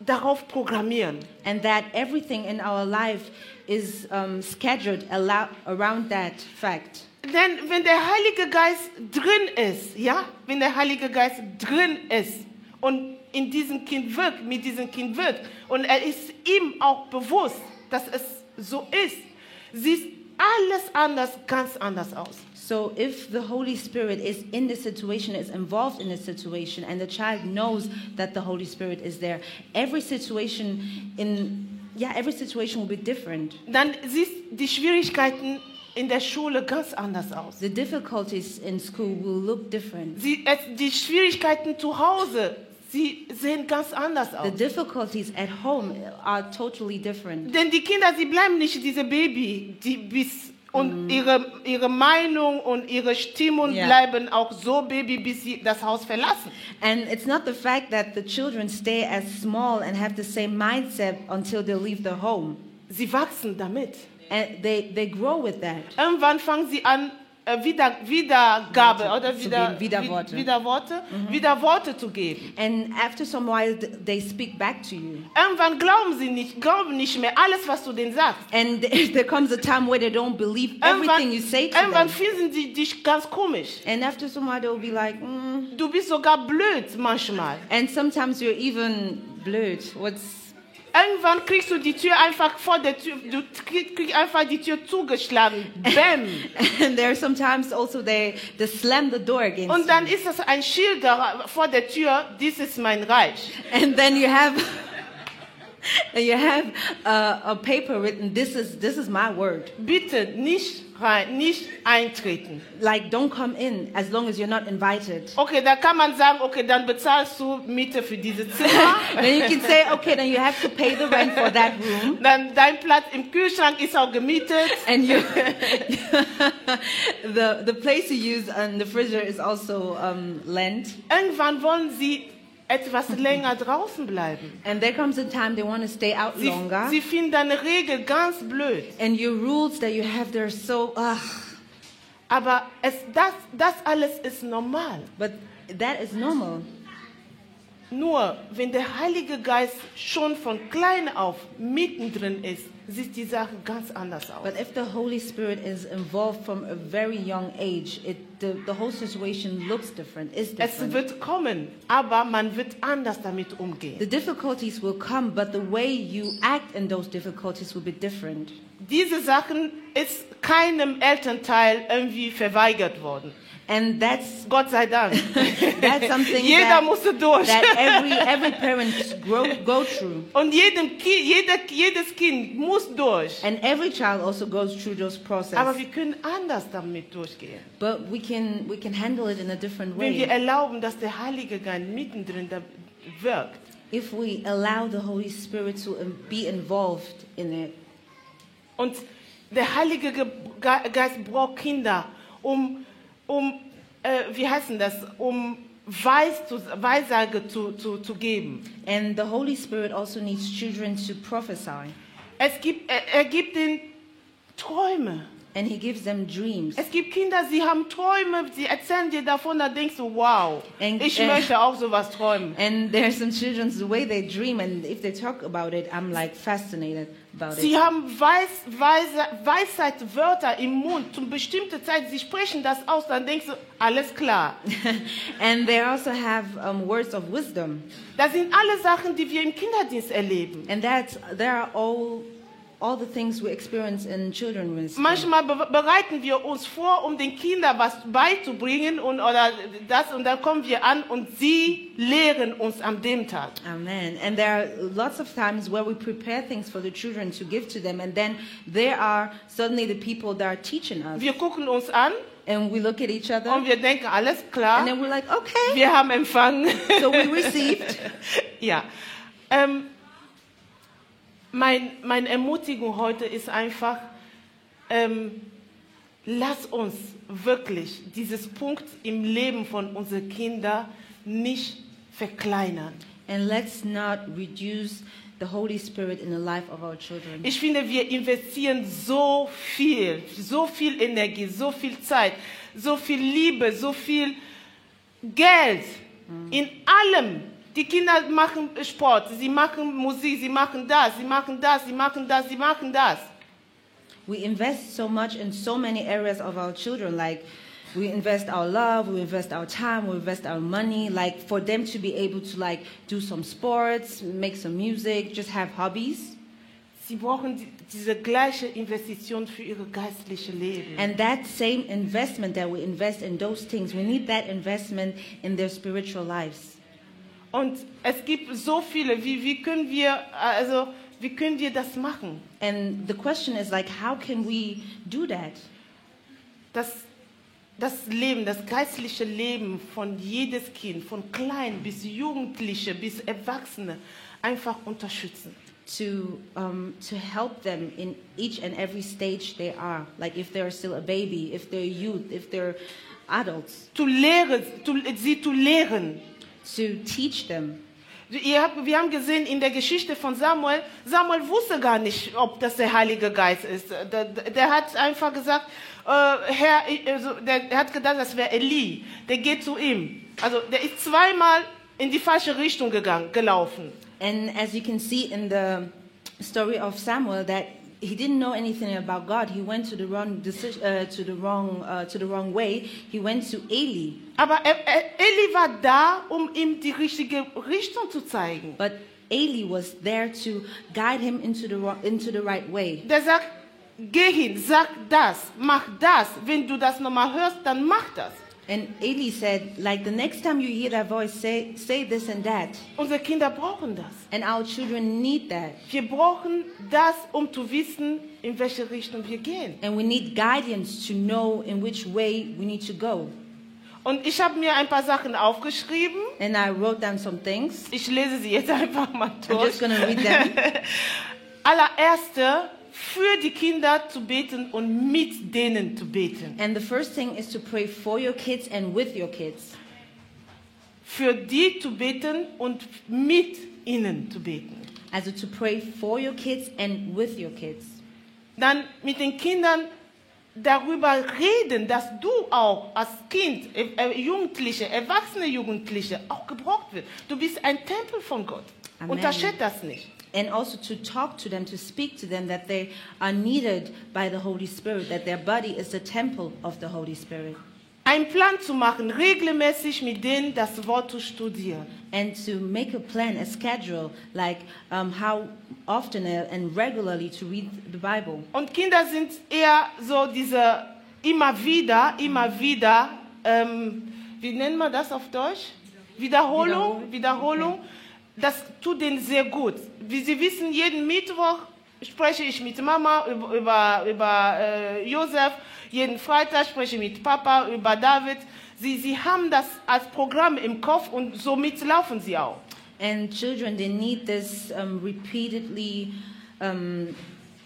darauf programmieren. And that everything in our life is um, scheduled around that fact. Denn wenn der Heilige Geist drin ist, ja, wenn der Heilige Geist drin ist und in diesem Kind wirkt, mit diesem Kind wirkt und er ist ihm auch bewusst, dass es so ist, sieht alles anders, ganz anders aus. So if the Holy Spirit is in the situation, is involved in the situation, and the child knows that the Holy Spirit is there, every situation in yeah, every situation will be different. Dann sieht die Schwierigkeiten in der Schule ganz anders aus. The difficulties in school will look different. Sie, es, die Schwierigkeiten zu Hause, sie sehen ganz anders The aus. difficulties at home are totally different. Denn die Kinder, sie bleiben nicht diese Baby, die bis und ihre, ihre Meinung und ihre Stimmung Ja. bleiben auch so Baby, bis sie das Haus verlassen. And it's not the fact that the children stay as small and have the same mindset until they leave the home. Sie wachsen damit. And they, they grow with that. Irgendwann fangen sie an, äh, wieder, Wiedergabe oder zu wieder, geben, Widerworte. Wi- Widerworte, Widerworte zu geben. And after some while, th- they speak back to you. Irgendwann glauben sie nicht, glauben nicht mehr alles, was du denen sagst. And there comes a time where they don't believe everything Irgendwann, you say to irgendwann them. finden sie dich ganz komisch. And after some while, they'll be like, mm. Du bist sogar blöd manchmal. and sometimes you're even blurred. What's Irgendwann kriegst du die Tür einfach vor der Tür, du krieg, krieg einfach die Tür zugeschlagen. Bäm. and there are sometimes also they they slam the door against Und dann you. ist das ein Schild vor der Tür, dies ist mein Reich. and then you have you have uh, a paper written. This is this is my word. Bitte nicht nicht eintreten. Like don't come in as long as you're not invited. Okay, da kann man sagen, okay, dann bezahlst du Miete für dieses Zimmer. then you can say, okay, then you have to pay the rent for that room. Dann dein Platz im Kühlschrank ist auch gemietet. And you, the the place you use in the freezer is also um, lent. Irgendwann wollen sie etwas länger draußen bleiben. And there comes a time they want to stay out Sie, longer. sie finden deine Regel ganz blöd. and your rules that you have, they're so, ugh. Aber es, das, das alles ist normal. But that is normal. Nur wenn der Heilige Geist schon von klein auf mittendrin ist, sieht die Sache ganz anders aus. But if the Holy Spirit is involved from a very young age, it, the, the whole situation looks different, is Es different. wird kommen, aber man wird anders damit umgehen. The difficulties will come, but the way you act in those difficulties will be different. Diese Sachen ist keinem Elternteil irgendwie verweigert worden. And that's Gott sei Dank. That's something Jeder that- musste durch. that every every parent grow, go through. Und jedem Ki jeder, jedes Kind muss durch. And every child also goes through those process. Aber wir können anders damit durchgehen. But we can we can handle it in a different way. Wenn wir erlauben, dass der Heilige Geist mittendrin da wirkt. if we allow the Holy Spirit to um, be involved in it. Und der Heilige Ge Ge Geist braucht Kinder, um, um äh, wie heißt denn das, um Weis zu, Weissage zu, zu, zu geben. And the Holy Spirit also needs children to prophesy. Es gibt, er, er gibt ihnen Träume. And He gives them dreams. Es gibt Kinder, sie haben Träume, sie erzählen dir davon, da denkst du, wow, Und, ich äh, möchte auch sowas träumen. And there are some children, the way they dream, and if they talk about it, I'm like fascinated about Sie it. haben Weis, Weise, Weisheitswörter im Mund, zu bestimmte Zeit, sie sprechen das aus, dann denkst du, alles klar. and they also have um, words of wisdom. Das sind alle Sachen, die wir im Kinderdienst erleben. And that's, there are all, all the things we experience in children ministry. Manchmal be bereiten wir uns vor, um den Kindern was beizubringen und, oder das, und dann kommen wir an und sie lehren uns an dem Tag. Amen. And there are lots of times where we prepare things for the children to give to them, and then there are suddenly the people that are teaching us. Wir gucken uns an And we look at each other, und wir denken, alles klar, and then we're like, okay. wir haben empfangen. So we received. ja. Ähm, mein, meine Ermutigung heute ist einfach, ähm, lass uns wirklich dieses Punkt im Leben von unseren Kindern nicht verkleinern. And let's not reduce the Holy Spirit in the life of our children. Ich finde, wir investieren so viel, so viel Energie, so viel Zeit, so viel Liebe, so viel Geld in allem. Die Kinder machen Sport, sie machen Musik, sie machen das, sie machen das, sie machen das, sie machen das. We invest so much in so many areas of our children, like we invest our love, we invest our time, we invest our money, like for them to be able to like do some sports, make some music, just have hobbies. Sie brauchen diese gleiche Investition für ihr geistliche Leben. And that same investment that we invest in those things, we need that investment in their spiritual lives. Und es gibt so viele, wie, wie können wir, also, wie können wir das machen? And the question is like, how can we do that? das, das Leben, das geistliche Leben von jedes Kind, von klein bis Jugendliche bis Erwachsene einfach unterstützen. To um, to help them in each and every stage they are, like if they're still a baby, if they're youth, if they're adults, Zu lehren, zu, sie zu lehren. To teach them. Habt, wir haben gesehen in der Geschichte von Samuel, Samuel wusste gar nicht, ob das der Heilige Geist ist. Der, der hat einfach gesagt, äh, Herr, also, der, der hat gedacht, das wäre Eli. Der geht zu ihm. Also der ist zweimal in die falsche Richtung gegangen, gelaufen. And as you can see in the story of Samuel, that he didn't know anything about God. He went to the wrong decision, uh, to the wrong, uh, to the wrong way. He went to Eli, Aber er, er, Eli war da, um ihm die richtige Richtung zu zeigen. but Eli was there to guide him into the wrong, into the right way. Der sagt, geh hin, sag das, mach das. Wenn du das nochmal hörst, dann mach das. And Eli said, like the next time you hear that voice, say say this and that. Unsere Kinder brauchen das. And our children need that. Wir brauchen das, um zu wissen, in welche Richtung wir gehen. And we need guidance to know in which way we need to go. Und ich habe mir ein paar Sachen aufgeschrieben. And I wrote down some things. Ich lese sie jetzt einfach mal I'm durch. just going to read them. Allererste, für die Kinder zu beten und mit denen zu beten. And the first thing is to pray for your kids and with your kids. Für die zu beten und mit ihnen zu beten. Also to pray for your kids and with your kids. Dann mit den Kindern darüber reden, dass du auch als Kind, äh, äh, Jugendliche, erwachsene Jugendliche auch gebraucht wird. Du bist ein Tempel von Gott. Amen. Unterschätzt das nicht. And also to talk to them, to speak to them that they are needed by the Holy Spirit, that their body is the temple of the Holy Spirit. Einen Plan zu machen, regelmäßig mit denen das Wort zu studieren. And to make a plan, a schedule, like um, how often and regularly to read the Bible. Und Kinder sind eher so diese immer wieder, immer wieder, ähm, wie nennt man das auf Deutsch? Wiederholung, Wiederholung. Das tut denen sehr gut. Wie Sie wissen, jeden Mittwoch spreche ich mit Mama über, über, über äh, Josef, jeden Freitag spreche ich mit Papa über David. Sie, sie haben das als Programm im Kopf und somit laufen sie auch. And children, they need this um, repeatedly um,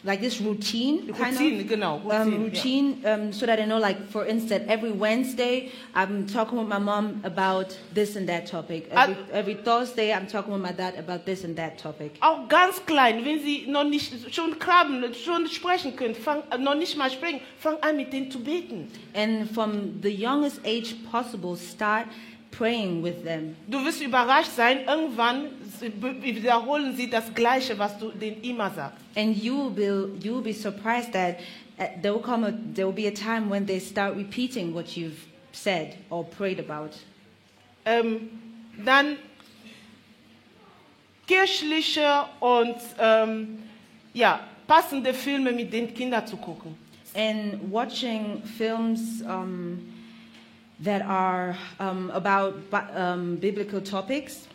like this routine, kind Routine, of. genau, um, Routine, ja. routine um, so that I know, like, for instance, every Wednesday I'm talking with my mom about this and that topic. Every, every Thursday I'm talking with my dad about this and that topic. Auch ganz klein, wenn sie noch nicht schon krabbeln, schon sprechen können, fang, äh, noch nicht mal sprechen, fang an mit denen zu beten. And from the youngest age possible, start praying with them. Du wirst überrascht sein, irgendwann wiederholen sie das Gleiche, was du denen immer sagst. And you will you will be surprised that uh, there will come a there will be a time when they start repeating what you've said or prayed about. Ähm, dann kirchliche und ähm, ja, passende Filme mit den Kindern zu gucken. And watching films um, that are um, about um, biblical topics.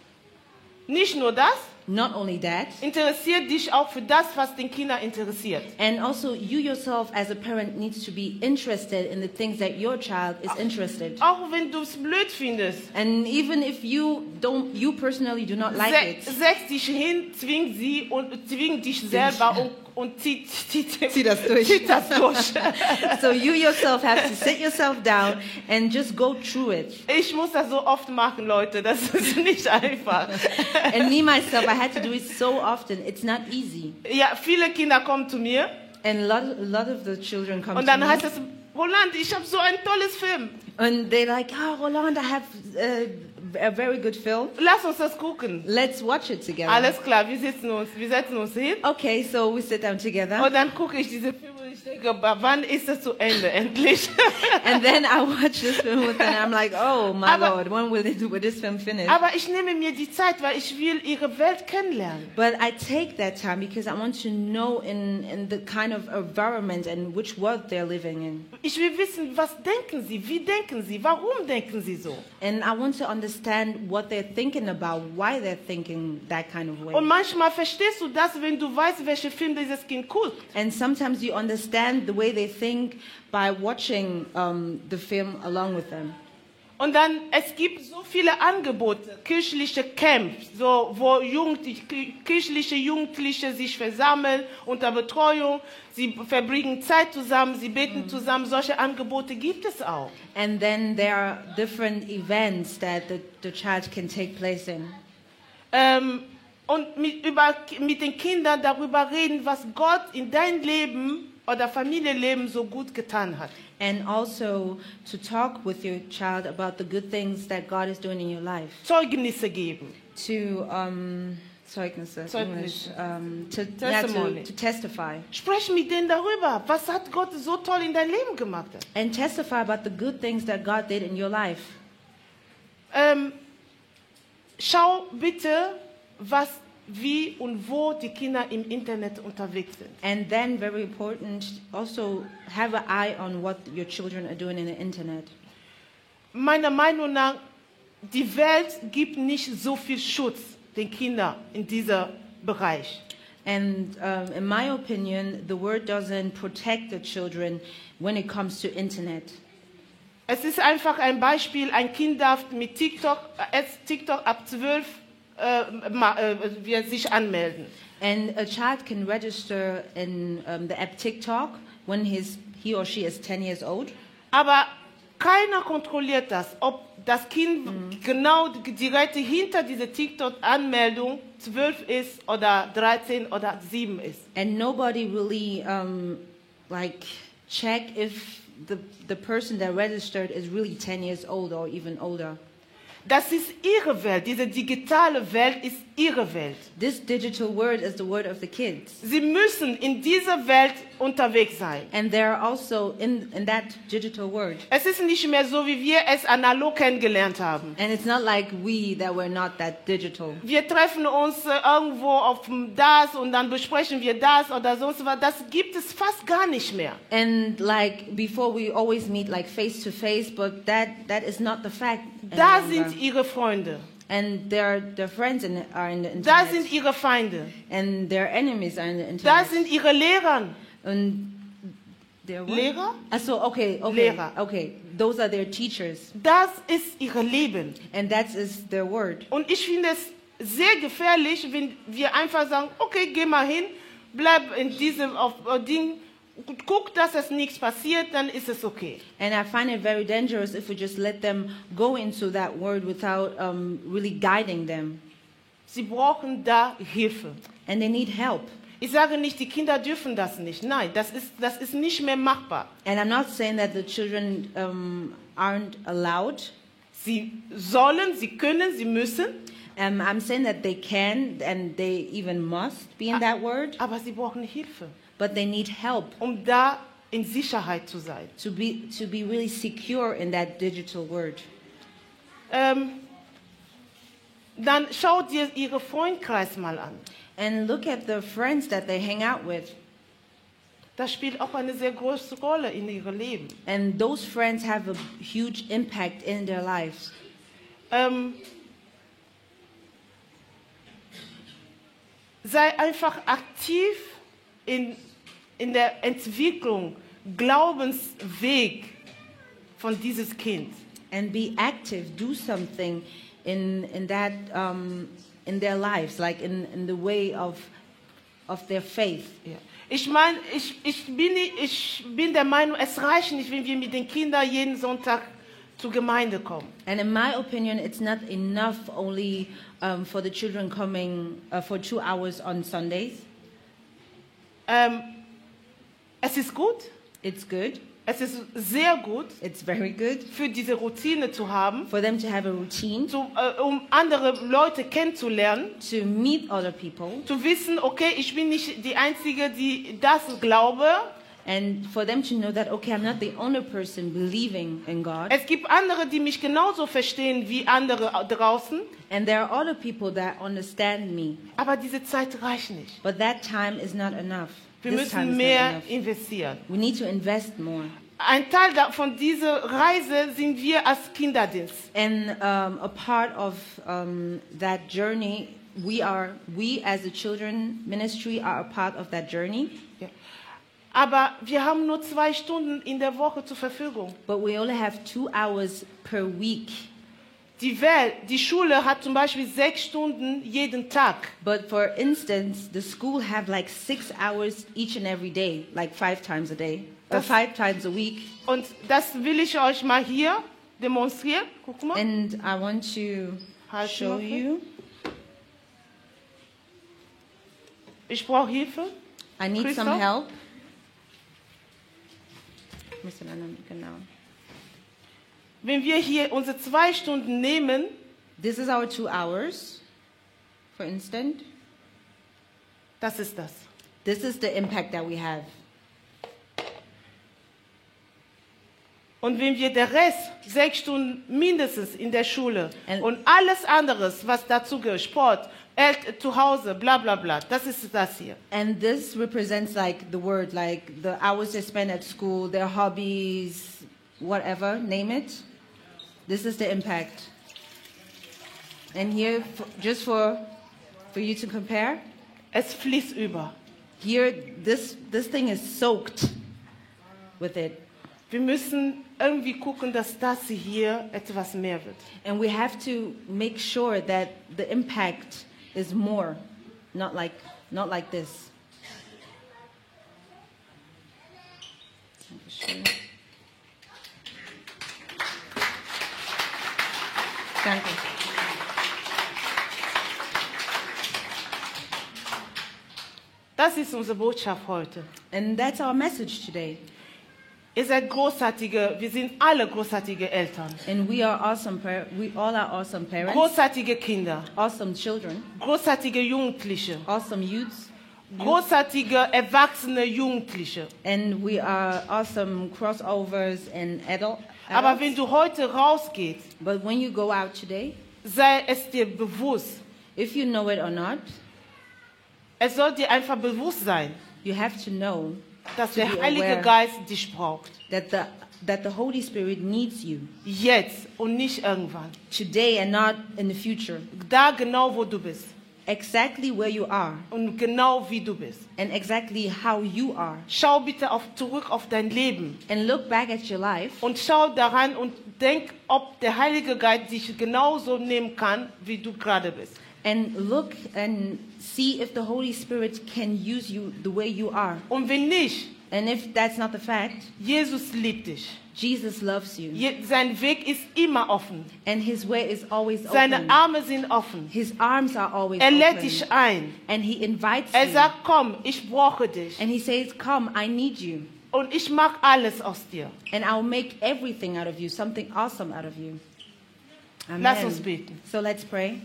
Nicht nur das, Not only that, interessiert dich auch für das, was den Kindern interessiert. and also you yourself as a parent needs to be interested in the things that your child is interested. Auch wenn du es blöd findest, And even if you don't, you personally do not like se it, setz dich hin, zwing sie und zwing dich selber und, und zieh, zieh, Zieh das durch. Zieh das durch. so you yourself have to sit yourself down and just go through it. Ich muss das so oft machen, Leute. Das ist nicht einfach. And me myself, I had to do it so often. It's not easy. Ja, viele Kinder kommen zu mir And a lot, a lot of the children come und to dann me, heißt es, Roland, ich habe so ein tolles Film. and they're like, "Oh, Roland, I have uh, a very good film. Lass uns das gucken. Let's watch it together." Alles klar, wir sitzen uns, wir setzen uns hin Okay, so we sit down together, und dann gucke ich diese Filme und ich denke, aber wann ist es zu Ende endlich? and then I watch this film with them. I'm like, "Oh my Aber- Lord, when will, it, will this film finish?" aber ich nehme mir die Zeit, weil ich will ihre Welt kennenlernen. But I take that time because I want to know in, in the kind of environment and which world they're living in. Ich will wissen, was denken sie, wie denken sie, warum denken sie so. And I want to understand what they're thinking about, why they're thinking that kind of way. Und manchmal verstehst du das, wenn du weißt, welche Film dieses Kind guckt. And sometimes you understand the way they think by watching um, the film along with them. Und dann, es gibt so viele Angebote, kirchliche Camps, so, wo Jugendliche, kirchliche Jugendliche sich versammeln unter Betreuung, sie verbringen Zeit zusammen, sie beten zusammen, solche Angebote gibt es auch. And then there are different events that the, the child can take place in. Ähm, und mit, über, mit den Kindern darüber reden, was Gott in dein Leben oder Familienleben so gut getan hat. And also to talk with your child about the good things that God is doing in your life. Zeugnisse geben. To, um, Zeugnisse, English, Zeugnisse. um, to, yeah, to, to testify. Sprech mit denen darüber, was hat Gott so toll in dein Leben gemacht. Hat. And testify about the good things that God did in your life. Ähm, schau bitte, was, wie und wo die Kinder im Internet unterwegs sind. And then, very important, also have an eye on what your children are doing in the internet. Meiner Meinung nach, die Welt gibt nicht so viel Schutz den Kindern in diesem Bereich. And um, in my opinion, the word doesn't protect the children when it comes to internet. Es ist einfach ein Beispiel, ein Kind darf mit TikTok, äh, TikTok ab 12 äh, äh, wir sich anmelden. And a child can register in um, the app TikTok when his, he or she is 10 years old. Aber keiner kontrolliert das, ob das Kind genau direkt hinter dieser TikTok-Anmeldung 12 ist oder 13 oder 7 ist. And nobody really um, like check if the, the person that registered is really 10 years old or even older. Das ist ihre Welt, diese digitale Welt ist ihre Welt. This digital word is the word of the kids. Sie müssen in dieser Welt unterwegs sein. And they're also in, in that digital word. Es ist nicht mehr so, wie wir es analog kennengelernt haben. And it's not like we that were not that digital. Wir treffen uns äh, irgendwo auf das und dann besprechen wir das oder sonst was. Das gibt es fast gar nicht mehr. And like before, we always meet like face to face, but that, that is not the fact. Da any longer. sind ihre Freunde. and their, their friends in, are in the Da internet. sind ihre Feinde. and their enemies are in the Da internet. sind ihre Lehrer. And their what? Lehrer? Ah, so okay, okay, Lehrer. okay. Those are their teachers, Das ist ihr Leben. and that is their word. Und ich finde es sehr gefährlich, wenn wir einfach sagen, okay, geh mal hin, bleib in diesem auf, äh, Ding, guck, dass es nichts passiert, dann ist es okay. And I find it very dangerous if we just let them go into that word without um, really guiding them. Sie brauchen da Hilfe. And they need help. Ich sage nicht, die Kinder dürfen das nicht. Nein, das ist, das ist nicht mehr machbar. And I'm not saying that the children um, aren't allowed. Sie sollen, sie können, sie müssen, Um, I'm saying that they can and they even must be in that word, aber sie brauchen Hilfe, but they need help um da in Sicherheit zu sein. to be, to be really secure in that digital word. Ähm, dann schau dir ihre Freundkreis mal an. And look at the friends that they hang out with. Das spielt auch eine sehr große Rolle in ihrem Leben. And those friends have a huge impact in their lives. Ähm, sei einfach aktiv in, in der Entwicklung, Glaubensweg von dieses Kind. And be active, do something in, in that, um, in their lives, like in, in the way of, of their faith. Ja. Ich meine, ich, ich, bin, ich bin der Meinung, es reicht nicht, wenn wir mit den Kindern jeden Sonntag zur Gemeinde kommen. And in my opinion, it's not enough only um, for the children coming uh, for two hours on Sundays. Ähm, es ist gut, It's good, es ist sehr gut, it's very good für diese Routine zu haben, for them to have a routine, zu, äh, um andere Leute kennenzulernen, to meet other people, zu wissen, okay, ich bin nicht die Einzige, die das glaube. and for them to know that, okay, I'm not the only person believing in God. Es gibt andere, die mich genauso verstehen wie andere draußen, And there are other people that understand me. aber diese Zeit reicht nicht. But that time is not enough. Wir This müssen mehr investieren. We need to invest more. Ein Teil von dieser Reise sind wir als Kinderdienst. And um, a part of um, that journey, we are, we as a children ministry are a part of that journey. Ja. Aber wir haben nur zwei Stunden in der Woche zur Verfügung. But we only have two hours per week. Die Welt, die Schule hat zum Beispiel sechs Stunden jeden Tag. But for instance, the school have like six hours each and every day, like five times a day, or Das- five times a week. Und das will ich euch mal hier demonstrieren. Guck mal. And I want to Halt show you. Ich brauche Hilfe. I need some Christoph? help. Mr. Lennon, genau. Wenn wir hier unsere zwei Stunden nehmen, This is our two hours, for instance. das ist das. This is the impact that we have. Und wenn wir der Rest, sechs Stunden mindestens in der Schule And- und alles anderes, was dazu gehört, Sport, El zu Hause, bla bla bla, das ist das hier. And this represents like the word, like the hours they spend at school, their hobbies, whatever, name it. This is the impact. And here, just for, for you to compare, Es fließt über. here, this, this thing is soaked with it. Wir müssen irgendwie gucken, dass das hier etwas mehr wird. And we have to make sure that the impact is more, not like, not like this. Danke. Das ist unsere Botschaft heute. And that's our message today. Ihr seid großartige, wir sind alle großartige Eltern. And we are awesome. We all are awesome parents, Großartige Kinder, awesome children, großartige Jugendliche, awesome youths, großartige erwachsene Jugendliche. and we are awesome crossovers and adult. Aber wenn du heute rausgehst, but when you go out today, sei es dir bewusst. if you know it or not, Es soll dir einfach bewusst sein, you have to know dass To der Heilige. Geist dich braucht. that the that the Holy Spirit needs you Jetzt und nicht irgendwann. today and not in the future. Da genau, wo du bist. Exactly where you are Und genau wie du bist. and exactly how you are. Schau bitte auf, zurück auf dein Leben And look back at your life und schau daran und denk, ob der Heilige Geist dich genauso nehmen kann, wie du gerade bist. and look and see if the Holy Spirit can use you the way you are. Und wenn nicht, And if that's not the fact, Jesus liebt dich. Jesus loves you. Sein Weg ist immer offen. And his way is always Seine open. Arme sind offen. His arms are always Er lädt open. dich ein. And he invites Er you. sagt, komm, ich brauche dich. And he says, Come, I need you. Und ich mache alles aus dir. And I'll make everything out of you, something awesome out of you. Amen. Lass uns beten. So let's pray.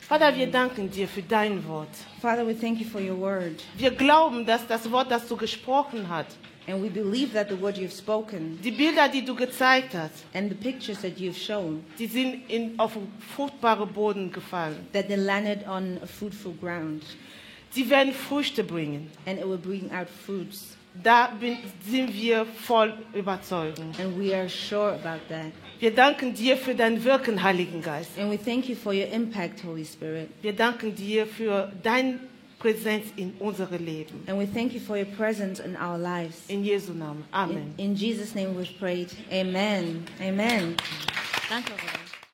Vater, wir danken dir für dein Wort. Father, we thank you for your word. Wir glauben, dass das Wort, das du gesprochen hast, And we believe that the word you've spoken die Bilder, die du gezeigt hast, and the pictures that you've shown, die sind in, auf fruchtbare Boden gefallen. that they landed on a fruitful ground Sie werden Früchte bringen. and it will bring out fruits. Da bin, sind wir voll überzeugt. And we are sure about that. Wir danken dir für dein Wirken, Heiligen Geist. And we thank you for your impact, Holy Spirit. Wir danken dir für deine Präsenz in unserem Leben. And we thank you for your presence in our lives. In Jesu Namen. Amen. In, in Jesus' name we've prayed. Amen. Amen. Danke. Bruder.